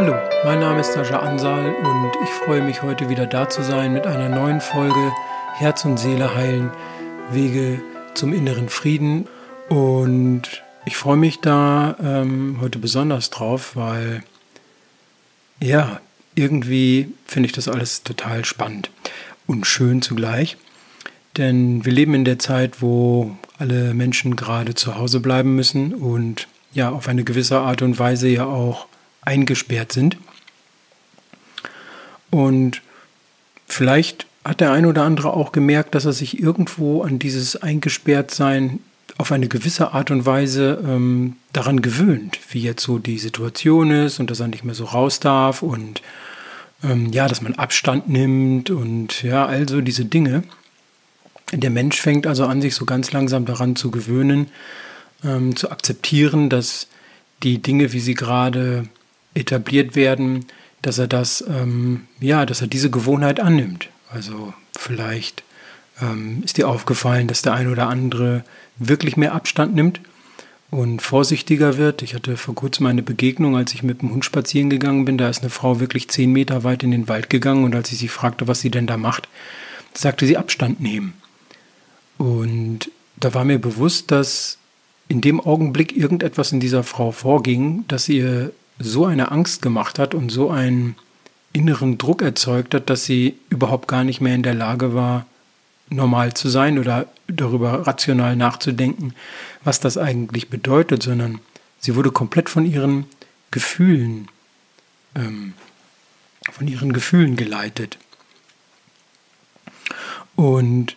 Hallo, mein Name ist Sascha Ansal und ich freue mich heute wieder da zu sein mit einer neuen Folge Herz und Seele heilen, Wege zum inneren Frieden. Und ich freue mich da ähm, heute besonders drauf, weil ja, irgendwie finde ich das alles total spannend und schön zugleich. Denn wir leben in der Zeit, wo alle Menschen gerade zu Hause bleiben müssen und ja auf eine gewisse Art und Weise ja auch eingesperrt sind. Und vielleicht hat der ein oder andere auch gemerkt, dass er sich irgendwo an dieses Eingesperrtsein auf eine gewisse Art und Weise ähm, daran gewöhnt, wie jetzt so die Situation ist und dass er nicht mehr so raus darf und ähm, ja, dass man Abstand nimmt und ja, also diese Dinge. Der Mensch fängt also an, sich so ganz langsam daran zu gewöhnen, ähm, zu akzeptieren, dass die Dinge, wie sie gerade etabliert werden, dass er das, ähm, ja, dass er diese Gewohnheit annimmt. Also vielleicht ähm, ist dir aufgefallen, dass der ein oder andere wirklich mehr Abstand nimmt und vorsichtiger wird. Ich hatte vor kurzem eine Begegnung, als ich mit dem Hund spazieren gegangen bin. Da ist eine Frau wirklich zehn Meter weit in den Wald gegangen und als ich sie fragte, was sie denn da macht, sagte sie Abstand nehmen. Und da war mir bewusst, dass in dem Augenblick irgendetwas in dieser Frau vorging, dass ihr so eine Angst gemacht hat und so einen inneren Druck erzeugt hat, dass sie überhaupt gar nicht mehr in der Lage war, normal zu sein oder darüber rational nachzudenken, was das eigentlich bedeutet, sondern sie wurde komplett von ihren Gefühlen, ähm, von ihren Gefühlen geleitet. Und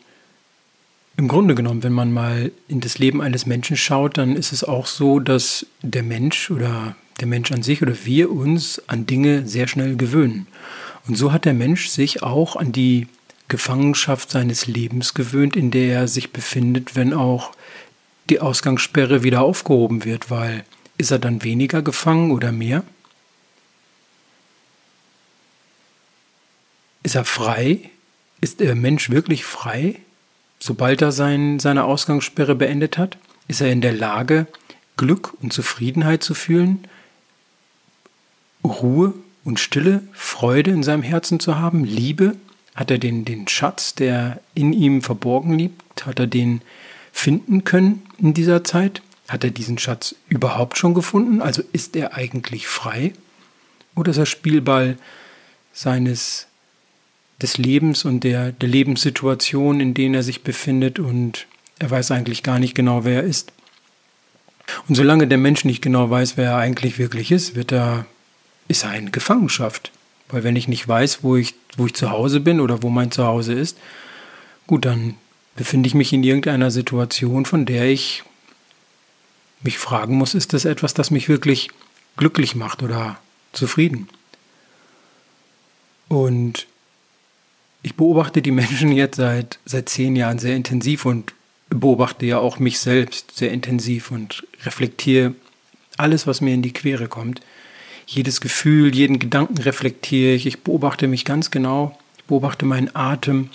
im Grunde genommen, wenn man mal in das Leben eines Menschen schaut, dann ist es auch so, dass der Mensch oder der Mensch an sich oder wir uns an Dinge sehr schnell gewöhnen. Und so hat der Mensch sich auch an die Gefangenschaft seines Lebens gewöhnt, in der er sich befindet, wenn auch die Ausgangssperre wieder aufgehoben wird, weil ist er dann weniger gefangen oder mehr? Ist er frei? Ist der Mensch wirklich frei, sobald er sein, seine Ausgangssperre beendet hat? Ist er in der Lage, Glück und Zufriedenheit zu fühlen? Ruhe und Stille, Freude in seinem Herzen zu haben, Liebe? Hat er den, den Schatz, der in ihm verborgen liegt, hat er den finden können in dieser Zeit? Hat er diesen Schatz überhaupt schon gefunden? Also ist er eigentlich frei? Oder ist er Spielball seines des Lebens und der, der Lebenssituation, in denen er sich befindet und er weiß eigentlich gar nicht genau, wer er ist? Und solange der Mensch nicht genau weiß, wer er eigentlich wirklich ist, wird er ist eine Gefangenschaft. Weil wenn ich nicht weiß, wo ich, wo ich zu Hause bin oder wo mein Zuhause ist, gut, dann befinde ich mich in irgendeiner Situation, von der ich mich fragen muss, ist das etwas, das mich wirklich glücklich macht oder zufrieden? Und ich beobachte die Menschen jetzt seit, seit zehn Jahren sehr intensiv und beobachte ja auch mich selbst sehr intensiv und reflektiere alles, was mir in die Quere kommt jedes Gefühl, jeden Gedanken reflektiere ich. Ich beobachte mich ganz genau. Ich beobachte meinen Atem.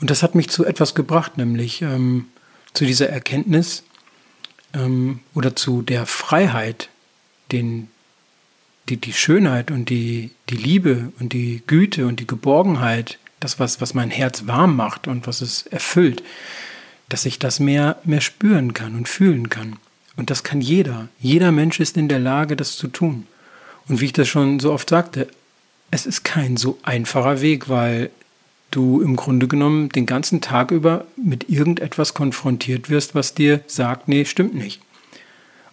Und das hat mich zu etwas gebracht, nämlich ähm, zu dieser Erkenntnis ähm, oder zu der Freiheit, den, die, die Schönheit und die, die Liebe und die Güte und die Geborgenheit, das, was, was mein Herz warm macht und was es erfüllt, dass ich das mehr, mehr spüren kann und fühlen kann. Und das kann jeder. Jeder Mensch ist in der Lage, das zu tun. Und wie ich das schon so oft sagte, es ist kein so einfacher Weg, weil du im Grunde genommen den ganzen Tag über mit irgendetwas konfrontiert wirst, was dir sagt, nee, stimmt nicht.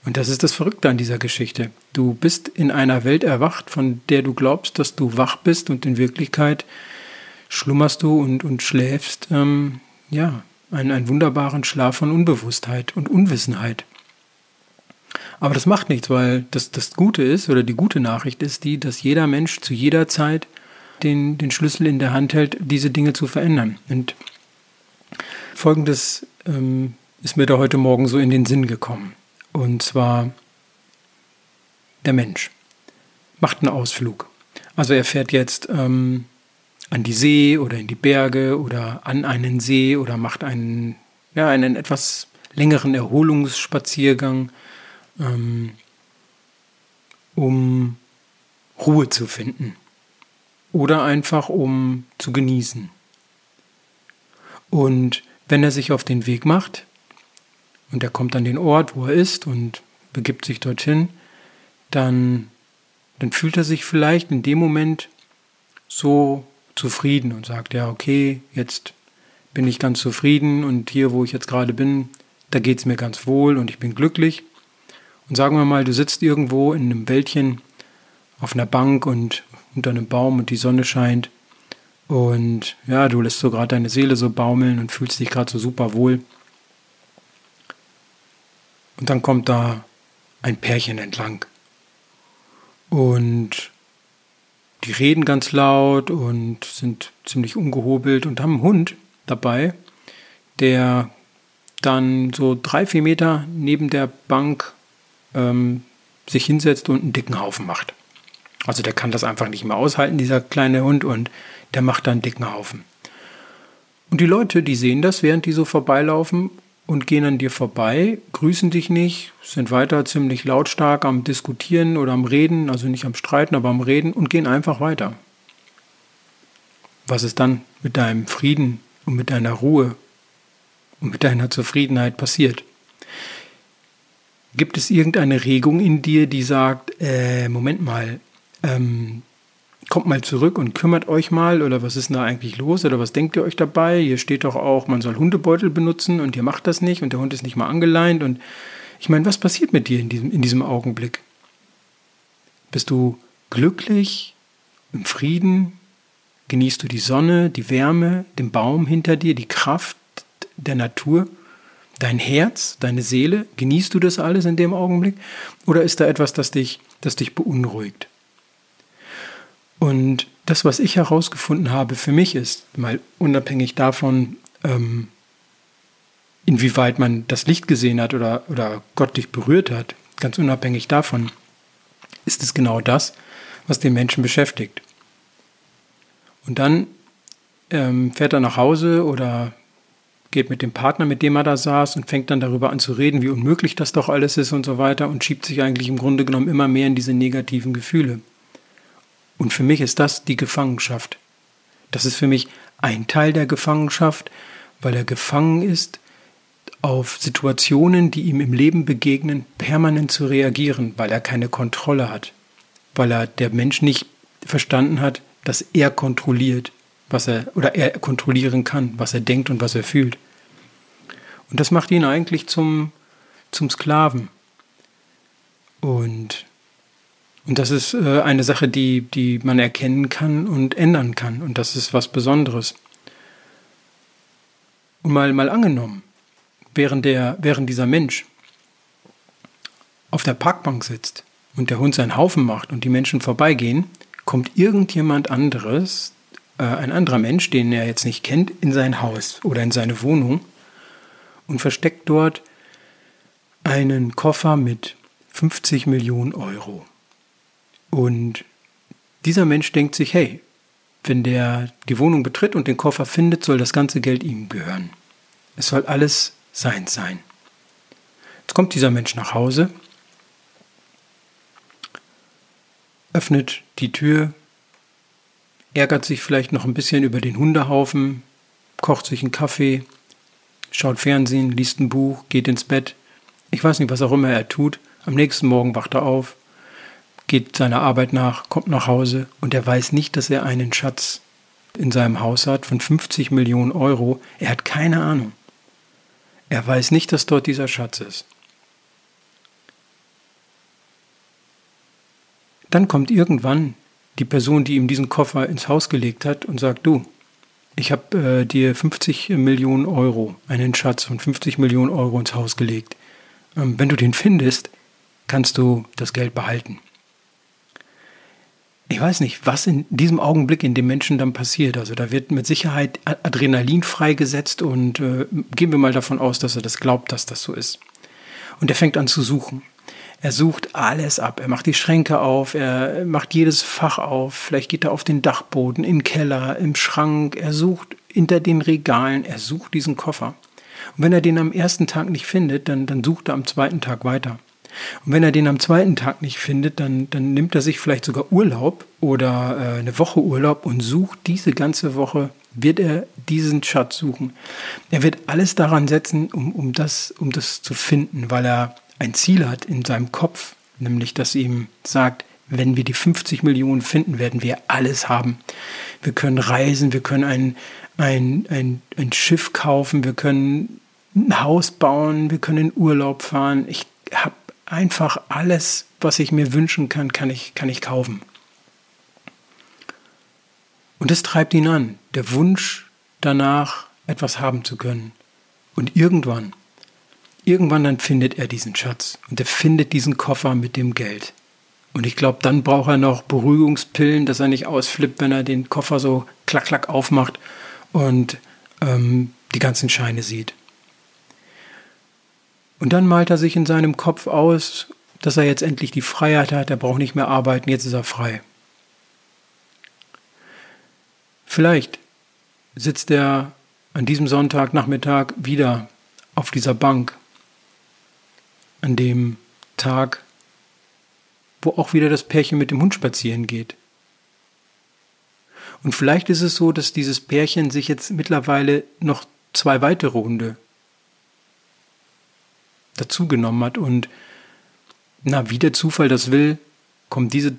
Und das ist das Verrückte an dieser Geschichte. Du bist in einer Welt erwacht, von der du glaubst, dass du wach bist und in Wirklichkeit schlummerst du und, und schläfst, ähm, ja, einen, einen wunderbaren Schlaf von Unbewusstheit und Unwissenheit. Aber das macht nichts, weil das, das Gute ist oder die gute Nachricht ist die, dass jeder Mensch zu jeder Zeit den, den Schlüssel in der Hand hält, diese Dinge zu verändern. Und folgendes ähm, ist mir da heute Morgen so in den Sinn gekommen. Und zwar der Mensch macht einen Ausflug. Also er fährt jetzt ähm, an die See oder in die Berge oder an einen See oder macht einen, ja, einen etwas längeren Erholungsspaziergang ähm, um Ruhe zu finden oder einfach um zu genießen. Und wenn er sich auf den Weg macht und er kommt an den Ort, wo er ist und begibt sich dorthin, dann, dann fühlt er sich vielleicht in dem Moment so zufrieden und sagt, ja, okay, jetzt bin ich ganz zufrieden und hier, wo ich jetzt gerade bin, da geht es mir ganz wohl und ich bin glücklich. Und sagen wir mal, du sitzt irgendwo in einem Wäldchen auf einer Bank und unter einem Baum und die Sonne scheint und ja, du lässt so gerade deine Seele so baumeln und fühlst dich gerade so super wohl. Und dann kommt da ein Pärchen entlang. Und die reden ganz laut und sind ziemlich ungehobelt und haben einen Hund dabei, der dann so drei, vier Meter neben der Bank ähm, sich hinsetzt und einen dicken Haufen macht. Also der kann das einfach nicht mehr aushalten, dieser kleine Hund, und der macht dann einen dicken Haufen. Und die Leute, die sehen das, während die so vorbeilaufen und gehen an dir vorbei, grüßen dich nicht, sind weiter ziemlich lautstark am Diskutieren oder am Reden, also nicht am Streiten, aber am Reden und gehen einfach weiter. Was ist dann mit deinem Frieden und mit deiner Ruhe und mit deiner Zufriedenheit passiert? Gibt es irgendeine Regung in dir, die sagt, äh, Moment mal, ähm, kommt mal zurück und kümmert euch mal oder was ist denn da eigentlich los oder was denkt ihr euch dabei? Hier steht doch auch, man soll Hundebeutel benutzen und ihr macht das nicht und der Hund ist nicht mal angeleint und ich meine, was passiert mit dir in diesem, in diesem Augenblick? Bist du glücklich, im Frieden? Genießt du die Sonne, die Wärme, den Baum hinter dir, die Kraft der Natur? Dein Herz, deine Seele, genießt du das alles in dem Augenblick? Oder ist da etwas, das dich, das dich beunruhigt? Und das, was ich herausgefunden habe für mich ist, mal unabhängig davon, ähm, inwieweit man das Licht gesehen hat oder, oder Gott dich berührt hat, ganz unabhängig davon, ist es genau das, was den Menschen beschäftigt. Und dann ähm, fährt er nach Hause oder geht mit dem Partner, mit dem er da saß und fängt dann darüber an zu reden, wie unmöglich das doch alles ist und so weiter und schiebt sich eigentlich im Grunde genommen immer mehr in diese negativen Gefühle. Und für mich ist das die Gefangenschaft. Das ist für mich ein Teil der Gefangenschaft, weil er gefangen ist, auf Situationen, die ihm im Leben begegnen, permanent zu reagieren, weil er keine Kontrolle hat, weil er der Mensch nicht verstanden hat, dass er kontrolliert, was er oder er kontrollieren kann, was er denkt und was er fühlt. Und das macht ihn eigentlich zum, zum Sklaven. Und und das ist äh, eine Sache, die, die man erkennen kann und ändern kann. Und das ist was Besonderes. Und mal, mal angenommen, während, der, während dieser Mensch auf der Parkbank sitzt und der Hund seinen Haufen macht und die Menschen vorbeigehen, kommt irgendjemand anderes, äh, ein anderer Mensch, den er jetzt nicht kennt, in sein Haus oder in seine Wohnung und versteckt dort einen Koffer mit 50 Millionen Euro. Und dieser Mensch denkt sich, hey, wenn der die Wohnung betritt und den Koffer findet, soll das ganze Geld ihm gehören. Es soll alles sein sein. Jetzt kommt dieser Mensch nach Hause, öffnet die Tür, ärgert sich vielleicht noch ein bisschen über den Hundehaufen, kocht sich einen Kaffee, schaut Fernsehen, liest ein Buch, geht ins Bett. Ich weiß nicht, was auch immer er tut. Am nächsten Morgen wacht er auf, geht seiner Arbeit nach, kommt nach Hause und er weiß nicht, dass er einen Schatz in seinem Haus hat von 50 Millionen Euro. Er hat keine Ahnung. Er weiß nicht, dass dort dieser Schatz ist. Dann kommt irgendwann die Person, die ihm diesen Koffer ins Haus gelegt hat und sagt, du, ich habe äh, dir 50 Millionen Euro, einen Schatz von 50 Millionen Euro ins Haus gelegt. Ähm, wenn du den findest, kannst du das Geld behalten ich weiß nicht, was in diesem Augenblick in dem Menschen dann passiert. Also da wird mit Sicherheit Adrenalin freigesetzt und äh, gehen wir mal davon aus, dass er das glaubt, dass das so ist. Und er fängt an zu suchen. Er sucht alles ab. Er macht die Schränke auf, er macht jedes Fach auf. Vielleicht geht er auf den Dachboden, im Keller, im Schrank. Er sucht hinter den Regalen. Er sucht diesen Koffer. Und wenn er den am ersten Tag nicht findet, dann, dann sucht er am zweiten Tag weiter. Und wenn er den am zweiten Tag nicht findet, dann, dann nimmt er sich vielleicht sogar Urlaub oder äh, eine Woche Urlaub und sucht diese ganze Woche, wird er diesen Schatz suchen. Er wird alles daran setzen, um, um, das, um das zu finden, weil er ein Ziel hat in seinem Kopf, nämlich dass ihm sagt, wenn wir die 50 Millionen finden, werden wir alles haben. Wir können reisen, wir können ein, ein, ein, ein Schiff kaufen, wir können ein Haus bauen, wir können in Urlaub fahren. Ich habe einfach alles, was ich mir wünschen kann, kann ich, kann ich kaufen. Und das treibt ihn an, der Wunsch danach, etwas haben zu können. Und irgendwann, irgendwann dann findet er diesen Schatz und er findet diesen Koffer mit dem Geld. Und ich glaube, dann braucht er noch Beruhigungspillen, dass er nicht ausflippt, wenn er den Koffer so klack, klack aufmacht und ähm, die ganzen Scheine sieht. Und dann malt er sich in seinem Kopf aus, dass er jetzt endlich die Freiheit hat, er braucht nicht mehr arbeiten, jetzt ist er frei. Vielleicht sitzt er an diesem Sonntagnachmittag wieder auf dieser Bank, an dem Tag, wo auch wieder das Pärchen mit dem Hund spazieren geht. Und vielleicht ist es so, dass dieses Pärchen sich jetzt mittlerweile noch zwei weitere Hunde dazugenommen hat. Und na, wie der Zufall das will, kommen diese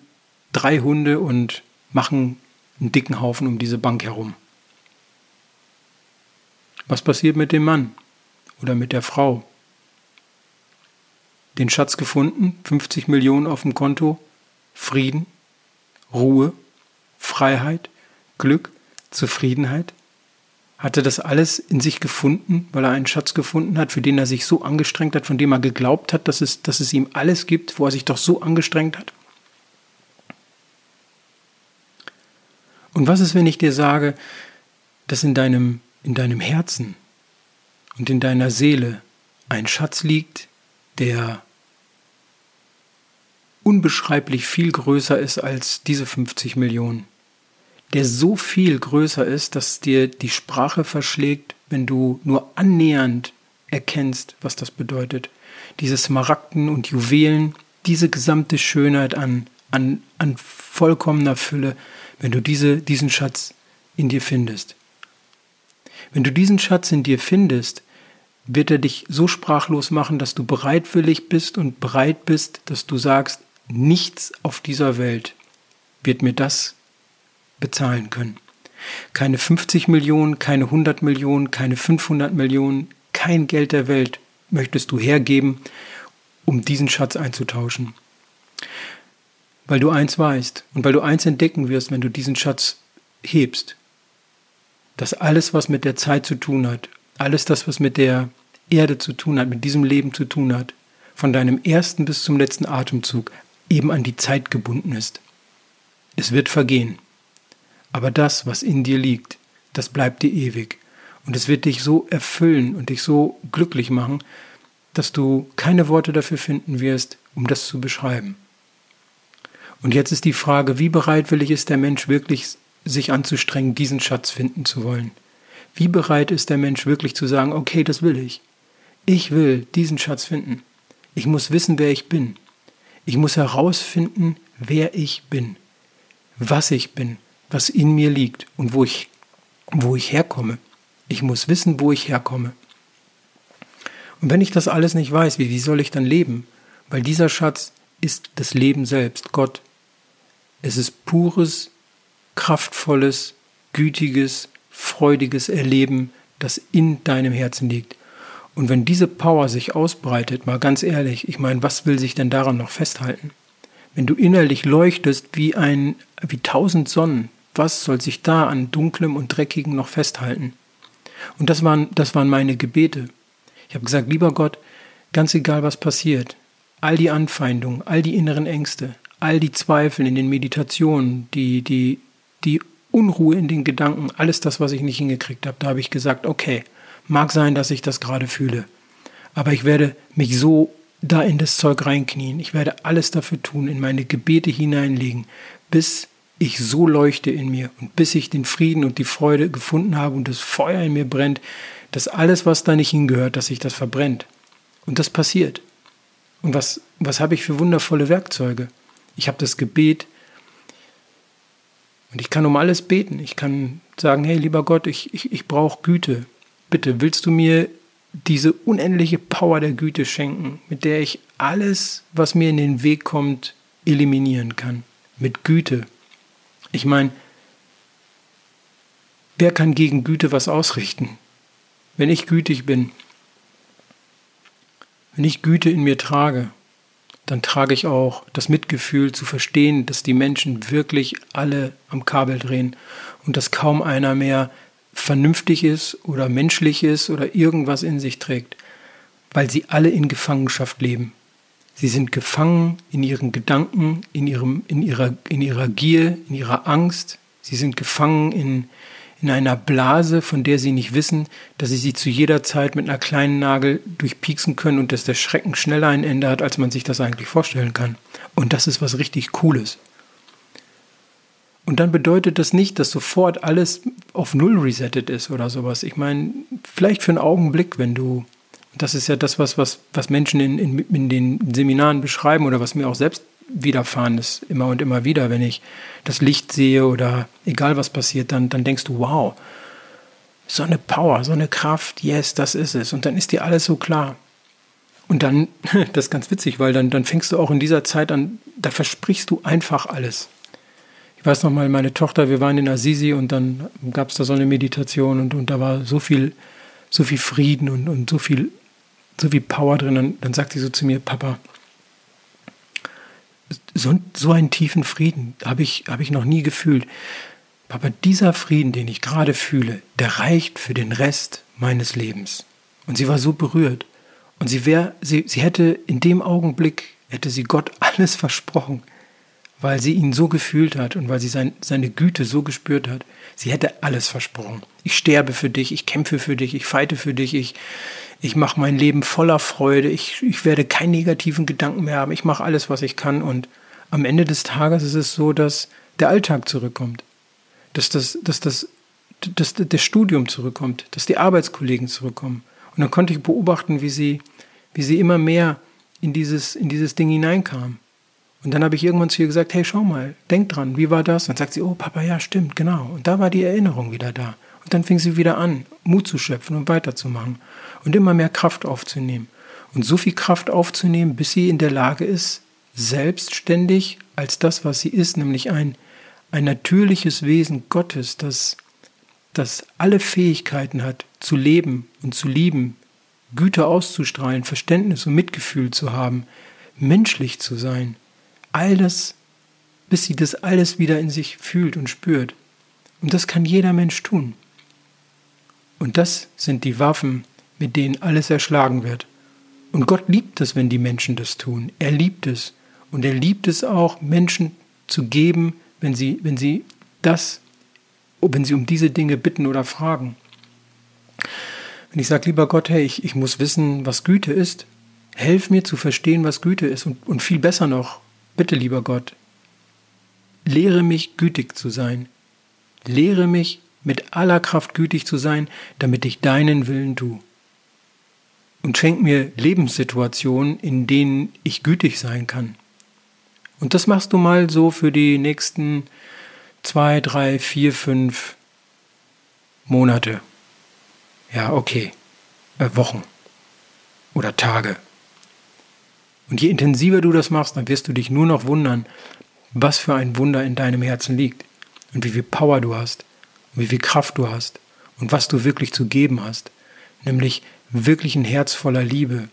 drei Hunde und machen einen dicken Haufen um diese Bank herum. Was passiert mit dem Mann oder mit der Frau? Den Schatz gefunden, 50 Millionen auf dem Konto, Frieden, Ruhe, Freiheit, Glück, Zufriedenheit? Hat er das alles in sich gefunden, weil er einen Schatz gefunden hat, für den er sich so angestrengt hat, von dem er geglaubt hat, dass es, dass es ihm alles gibt, wo er sich doch so angestrengt hat? Und was ist, wenn ich dir sage, dass in deinem, in deinem Herzen und in deiner Seele ein Schatz liegt, der unbeschreiblich viel größer ist als diese 50 Millionen? der so viel größer ist, dass dir die Sprache verschlägt, wenn du nur annähernd erkennst, was das bedeutet. Diese Smaragden und Juwelen, diese gesamte Schönheit an, an, an vollkommener Fülle, wenn du diese, diesen Schatz in dir findest. Wenn du diesen Schatz in dir findest, wird er dich so sprachlos machen, dass du bereitwillig bist und bereit bist, dass du sagst, nichts auf dieser Welt wird mir das bezahlen können. Keine 50 Millionen, keine 100 Millionen, keine 500 Millionen, kein Geld der Welt möchtest du hergeben, um diesen Schatz einzutauschen. Weil du eins weißt und weil du eins entdecken wirst, wenn du diesen Schatz hebst, dass alles, was mit der Zeit zu tun hat, alles das, was mit der Erde zu tun hat, mit diesem Leben zu tun hat, von deinem ersten bis zum letzten Atemzug eben an die Zeit gebunden ist. Es wird vergehen. Aber das, was in dir liegt, das bleibt dir ewig. Und es wird dich so erfüllen und dich so glücklich machen, dass du keine Worte dafür finden wirst, um das zu beschreiben. Und jetzt ist die Frage, wie bereitwillig ist der Mensch wirklich, sich anzustrengen, diesen Schatz finden zu wollen? Wie bereit ist der Mensch wirklich zu sagen, okay, das will ich. Ich will diesen Schatz finden. Ich muss wissen, wer ich bin. Ich muss herausfinden, wer ich bin, was ich bin, was in mir liegt und wo ich, wo ich herkomme. Ich muss wissen, wo ich herkomme. Und wenn ich das alles nicht weiß, wie, wie soll ich dann leben? Weil dieser Schatz ist das Leben selbst, Gott. Es ist pures, kraftvolles, gütiges, freudiges Erleben, das in deinem Herzen liegt. Und wenn diese Power sich ausbreitet, mal ganz ehrlich, ich meine, was will sich denn daran noch festhalten? Wenn du innerlich leuchtest wie ein, wie tausend Sonnen, was soll sich da an Dunklem und Dreckigem noch festhalten? Und das waren, das waren meine Gebete. Ich habe gesagt, lieber Gott, ganz egal was passiert, all die Anfeindungen, all die inneren Ängste, all die Zweifel in den Meditationen, die, die, die Unruhe in den Gedanken, alles das, was ich nicht hingekriegt habe, da habe ich gesagt, okay, mag sein, dass ich das gerade fühle, aber ich werde mich so da in das Zeug reinknien, ich werde alles dafür tun, in meine Gebete hineinlegen, bis ich so leuchte in mir und bis ich den Frieden und die Freude gefunden habe und das Feuer in mir brennt, dass alles, was da nicht hingehört, dass sich das verbrennt. Und das passiert. Und was, was habe ich für wundervolle Werkzeuge? Ich habe das Gebet und ich kann um alles beten. Ich kann sagen, hey lieber Gott, ich, ich, ich brauche Güte. Bitte, willst du mir diese unendliche Power der Güte schenken, mit der ich alles, was mir in den Weg kommt, eliminieren kann? Mit Güte. Ich meine, wer kann gegen Güte was ausrichten? Wenn ich gütig bin, wenn ich Güte in mir trage, dann trage ich auch das Mitgefühl zu verstehen, dass die Menschen wirklich alle am Kabel drehen und dass kaum einer mehr vernünftig ist oder menschlich ist oder irgendwas in sich trägt, weil sie alle in Gefangenschaft leben. Sie sind gefangen in ihren Gedanken, in, ihrem, in, ihrer, in ihrer Gier, in ihrer Angst. Sie sind gefangen in, in einer Blase, von der sie nicht wissen, dass sie sie zu jeder Zeit mit einer kleinen Nagel durchpieksen können und dass der Schrecken schneller ein Ende hat, als man sich das eigentlich vorstellen kann. Und das ist was richtig Cooles. Und dann bedeutet das nicht, dass sofort alles auf Null resettet ist oder sowas. Ich meine, vielleicht für einen Augenblick, wenn du, das ist ja das, was, was, was Menschen in, in, in den Seminaren beschreiben oder was mir auch selbst widerfahren ist, immer und immer wieder, wenn ich das Licht sehe oder egal was passiert, dann, dann denkst du, wow, so eine Power, so eine Kraft, yes, das ist es. Und dann ist dir alles so klar. Und dann, das ist ganz witzig, weil dann, dann fängst du auch in dieser Zeit an, da versprichst du einfach alles. Ich weiß noch mal, meine Tochter, wir waren in Assisi und dann gab es da so eine Meditation und, und da war so viel, so viel Frieden und, und so viel, so viel Power drin. Und dann sagt sie so zu mir, Papa, so, so einen tiefen Frieden habe ich, hab ich noch nie gefühlt. Aber dieser Frieden, den ich gerade fühle, der reicht für den Rest meines Lebens. Und sie war so berührt. Und sie, wär, sie, sie hätte in dem Augenblick, hätte sie Gott alles versprochen, weil sie ihn so gefühlt hat und weil sie sein, seine Güte so gespürt hat. Sie hätte alles versprochen. Ich sterbe für dich, ich kämpfe für dich, ich feite für dich, ich, ich mache mein Leben voller Freude, ich, ich werde keinen negativen Gedanken mehr haben, ich mache alles, was ich kann und am Ende des Tages ist es so, dass der Alltag zurückkommt, dass das, dass das, dass das Studium zurückkommt, dass die Arbeitskollegen zurückkommen. Und dann konnte ich beobachten, wie sie, wie sie immer mehr in dieses, in dieses Ding hineinkam. Und dann habe ich irgendwann zu ihr gesagt, hey, schau mal, denk dran, wie war das? Und dann sagt sie, oh Papa, ja, stimmt, genau. Und da war die Erinnerung wieder da. Und dann fing sie wieder an, Mut zu schöpfen und weiterzumachen und immer mehr Kraft aufzunehmen. Und so viel Kraft aufzunehmen, bis sie in der Lage ist, selbstständig als das, was sie ist, nämlich ein, ein natürliches Wesen Gottes, das, das alle Fähigkeiten hat, zu leben und zu lieben, Güte auszustrahlen, Verständnis und Mitgefühl zu haben, menschlich zu sein. All das, bis sie das alles wieder in sich fühlt und spürt. Und das kann jeder Mensch tun. Und das sind die Waffen, mit denen alles erschlagen wird. Und Gott liebt es, wenn die Menschen das tun. Er liebt es. Und er liebt es auch, Menschen zu geben, wenn sie, wenn sie das, wenn sie um diese Dinge bitten oder fragen. Wenn ich sage, lieber Gott, hey, ich, ich muss wissen, was Güte ist, helf mir zu verstehen, was Güte ist. Und, und viel besser noch, bitte, lieber Gott, lehre mich, gütig zu sein. Lehre mich, mit aller Kraft gütig zu sein, damit ich deinen Willen tue. Und schenk mir Lebenssituationen, in denen ich gütig sein kann. Und das machst du mal so für die nächsten zwei, drei, vier, fünf Monate. Ja, okay. Äh, Wochen oder Tage. Und je intensiver du das machst, dann wirst du dich nur noch wundern, was für ein Wunder in deinem Herzen liegt und wie viel Power du hast und wie viel Kraft du hast und was du wirklich zu geben hast. Nämlich wirklich ein Herz voller Liebe.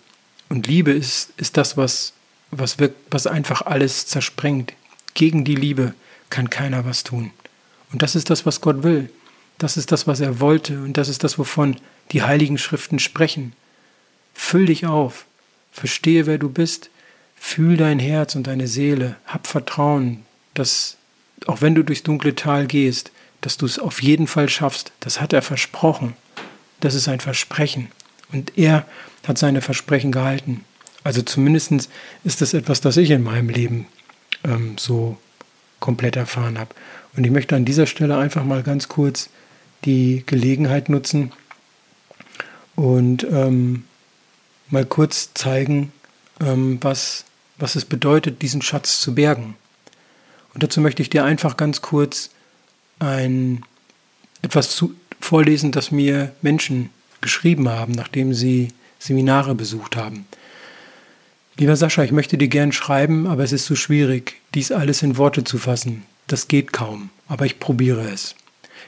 Und Liebe ist, ist das, was was, wirkt, was einfach alles zersprengt. Gegen die Liebe kann keiner was tun. Und das ist das, was Gott will. Das ist das, was er wollte. Und das ist das, wovon die heiligen Schriften sprechen. Füll dich auf. Verstehe, wer du bist. Fühl dein Herz und deine Seele. Hab Vertrauen, dass auch wenn du durchs dunkle Tal gehst, dass du es auf jeden Fall schaffst. Das hat er versprochen. Das ist ein Versprechen. Und er hat seine Versprechen gehalten. Also zumindest ist das etwas, das ich in meinem Leben ähm, so komplett erfahren habe. Und ich möchte an dieser Stelle einfach mal ganz kurz die Gelegenheit nutzen und ähm, mal kurz zeigen, ähm, was, was es bedeutet, diesen Schatz zu bergen. Und dazu möchte ich dir einfach ganz kurz ein, etwas zu, vorlesen, das mir Menschen geschrieben haben, nachdem sie Seminare besucht haben. Lieber Sascha, ich möchte dir gern schreiben, aber es ist so schwierig, dies alles in Worte zu fassen. Das geht kaum, aber ich probiere es.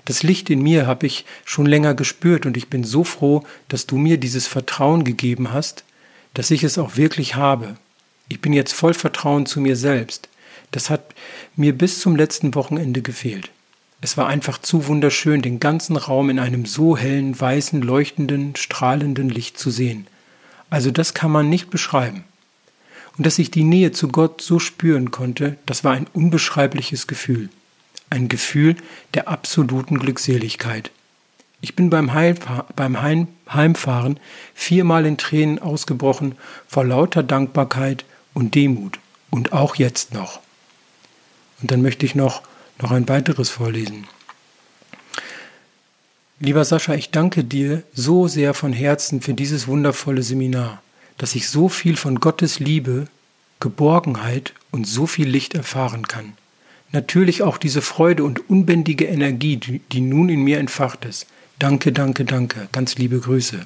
Das Licht in mir habe ich schon länger gespürt und ich bin so froh, dass du mir dieses Vertrauen gegeben hast, dass ich es auch wirklich habe. Ich bin jetzt voll Vertrauen zu mir selbst. Das hat mir bis zum letzten Wochenende gefehlt. Es war einfach zu wunderschön, den ganzen Raum in einem so hellen, weißen, leuchtenden, strahlenden Licht zu sehen. Also das kann man nicht beschreiben. Und dass ich die Nähe zu Gott so spüren konnte, das war ein unbeschreibliches Gefühl. Ein Gefühl der absoluten Glückseligkeit. Ich bin beim, Heimfahr beim Heim Heimfahren viermal in Tränen ausgebrochen vor lauter Dankbarkeit und Demut. Und auch jetzt noch. Und dann möchte ich noch noch ein weiteres vorlesen. Lieber Sascha, ich danke dir so sehr von Herzen für dieses wundervolle Seminar, dass ich so viel von Gottes Liebe, Geborgenheit und so viel Licht erfahren kann. Natürlich auch diese Freude und unbändige Energie, die nun in mir entfacht ist. Danke, danke, danke. Ganz liebe Grüße.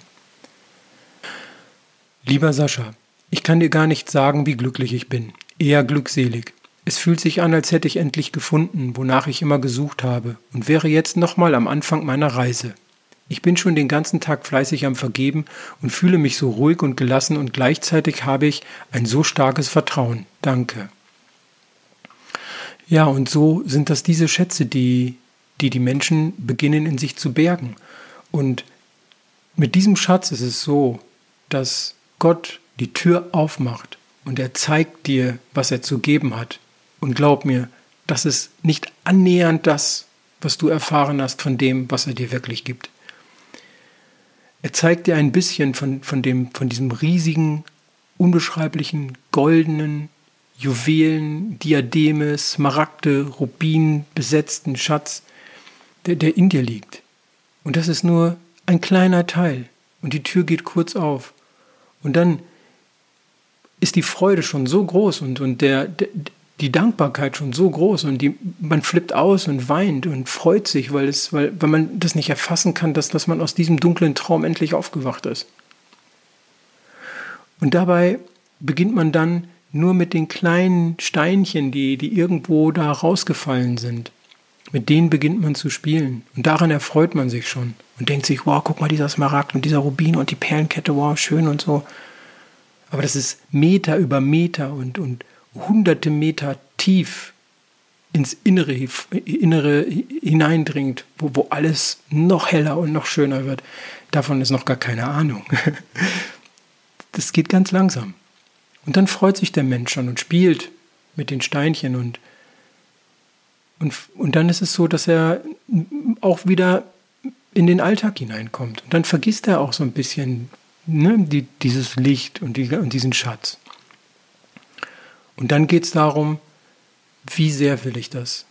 Lieber Sascha, ich kann dir gar nicht sagen, wie glücklich ich bin. Eher glückselig. Es fühlt sich an, als hätte ich endlich gefunden, wonach ich immer gesucht habe, und wäre jetzt nochmal am Anfang meiner Reise. Ich bin schon den ganzen Tag fleißig am Vergeben und fühle mich so ruhig und gelassen und gleichzeitig habe ich ein so starkes Vertrauen. Danke. Ja, und so sind das diese Schätze, die die, die Menschen beginnen in sich zu bergen. Und mit diesem Schatz ist es so, dass Gott die Tür aufmacht und er zeigt dir, was er zu geben hat. Und glaub mir, das ist nicht annähernd das, was du erfahren hast von dem, was er dir wirklich gibt. Er zeigt dir ein bisschen von, von, dem, von diesem riesigen, unbeschreiblichen, goldenen, Juwelen, Diademe, Smaragde, Rubin besetzten Schatz, der, der in dir liegt. Und das ist nur ein kleiner Teil. Und die Tür geht kurz auf. Und dann ist die Freude schon so groß und, und der, der, die Dankbarkeit schon so groß und die, man flippt aus und weint und freut sich, weil, es, weil, weil man das nicht erfassen kann, dass, dass man aus diesem dunklen Traum endlich aufgewacht ist. Und dabei beginnt man dann nur mit den kleinen Steinchen, die, die irgendwo da rausgefallen sind. Mit denen beginnt man zu spielen. Und daran erfreut man sich schon. Und denkt sich, wow, guck mal, dieser Smaragd und dieser Rubin und die Perlenkette, wow, schön und so. Aber das ist Meter über Meter und, und hunderte Meter tief ins Innere, Innere hineindringt, wo, wo alles noch heller und noch schöner wird. Davon ist noch gar keine Ahnung. Das geht ganz langsam. Und dann freut sich der Mensch schon und spielt mit den Steinchen und, und, und dann ist es so, dass er auch wieder in den Alltag hineinkommt. Und dann vergisst er auch so ein bisschen ne, die, dieses Licht und, die, und diesen Schatz. Und dann geht es darum, wie sehr will ich das?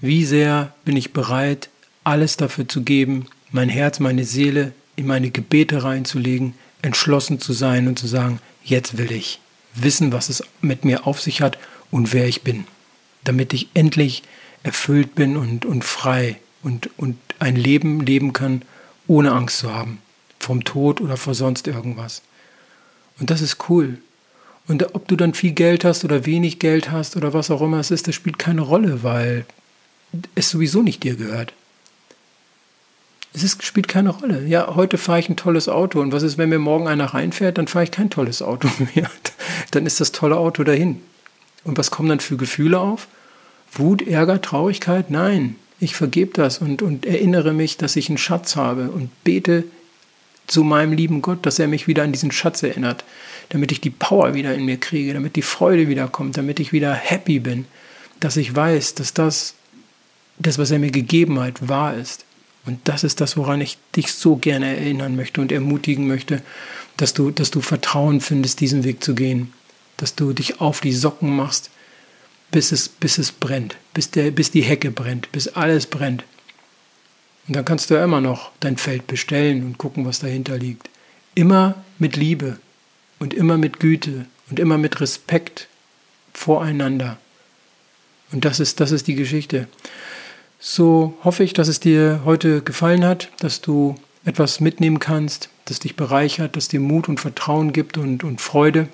Wie sehr bin ich bereit, alles dafür zu geben, mein Herz, meine Seele in meine Gebete reinzulegen, entschlossen zu sein und zu sagen, jetzt will ich wissen, was es mit mir auf sich hat und wer ich bin, damit ich endlich erfüllt bin und, und frei und, und ein Leben leben kann, ohne Angst zu haben, vom Tod oder vor sonst irgendwas. Und das ist cool. Und ob du dann viel Geld hast oder wenig Geld hast oder was auch immer es ist, das spielt keine Rolle, weil es sowieso nicht dir gehört. Es ist, spielt keine Rolle. Ja, heute fahre ich ein tolles Auto und was ist, wenn mir morgen einer reinfährt, dann fahre ich kein tolles Auto mehr. Dann ist das tolle Auto dahin. Und was kommen dann für Gefühle auf? Wut, Ärger, Traurigkeit? Nein, ich vergebe das und, und erinnere mich, dass ich einen Schatz habe und bete zu meinem lieben Gott, dass er mich wieder an diesen Schatz erinnert, damit ich die Power wieder in mir kriege, damit die Freude wieder kommt, damit ich wieder happy bin, dass ich weiß, dass das, das, was er mir gegeben hat, wahr ist. Und das ist das, woran ich dich so gerne erinnern möchte und ermutigen möchte, dass du, dass du Vertrauen findest, diesen Weg zu gehen, dass du dich auf die Socken machst, bis es, bis es brennt, bis, der, bis die Hecke brennt, bis alles brennt. Und dann kannst du ja immer noch dein Feld bestellen und gucken, was dahinter liegt. Immer mit Liebe und immer mit Güte und immer mit Respekt voreinander. Und das ist, das ist die Geschichte. So hoffe ich, dass es dir heute gefallen hat, dass du etwas mitnehmen kannst, das dich bereichert, das dir Mut und Vertrauen gibt und, und Freude.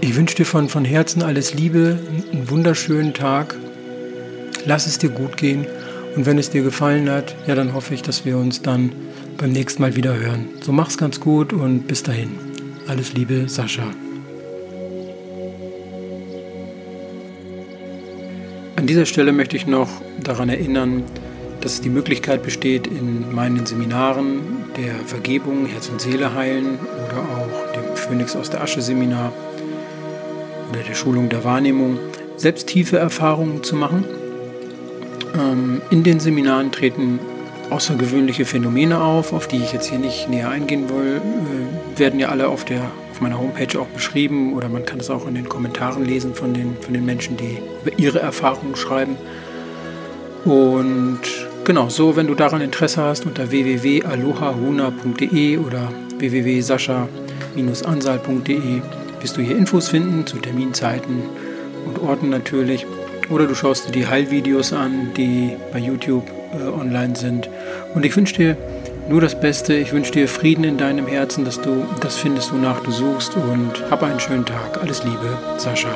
Ich wünsche dir von, von Herzen alles Liebe, einen wunderschönen Tag. Lass es dir gut gehen. Und wenn es dir gefallen hat, ja, dann hoffe ich, dass wir uns dann beim nächsten Mal wieder hören. So mach's ganz gut und bis dahin. Alles Liebe, Sascha. An dieser Stelle möchte ich noch daran erinnern, dass die Möglichkeit besteht, in meinen Seminaren der Vergebung, Herz und Seele heilen oder auch dem Phönix aus der Asche Seminar oder der Schulung der Wahrnehmung selbst tiefe Erfahrungen zu machen. Ähm, in den Seminaren treten außergewöhnliche Phänomene auf, auf die ich jetzt hier nicht näher eingehen will, äh, werden ja alle auf der auf meiner Homepage auch beschrieben oder man kann es auch in den Kommentaren lesen von den, von den Menschen, die über ihre Erfahrungen schreiben. Und genau, so, wenn du daran Interesse hast, unter www.alohahuna.de oder www.sascha-ansal.de wirst du hier Infos finden zu Terminzeiten und Orten natürlich. Oder du schaust dir die Heilvideos an, die bei YouTube äh, online sind. Und ich wünsche dir nur das Beste. Ich wünsche dir Frieden in deinem Herzen, dass du das findest, wonach du suchst. Und hab einen schönen Tag. Alles Liebe, Sascha.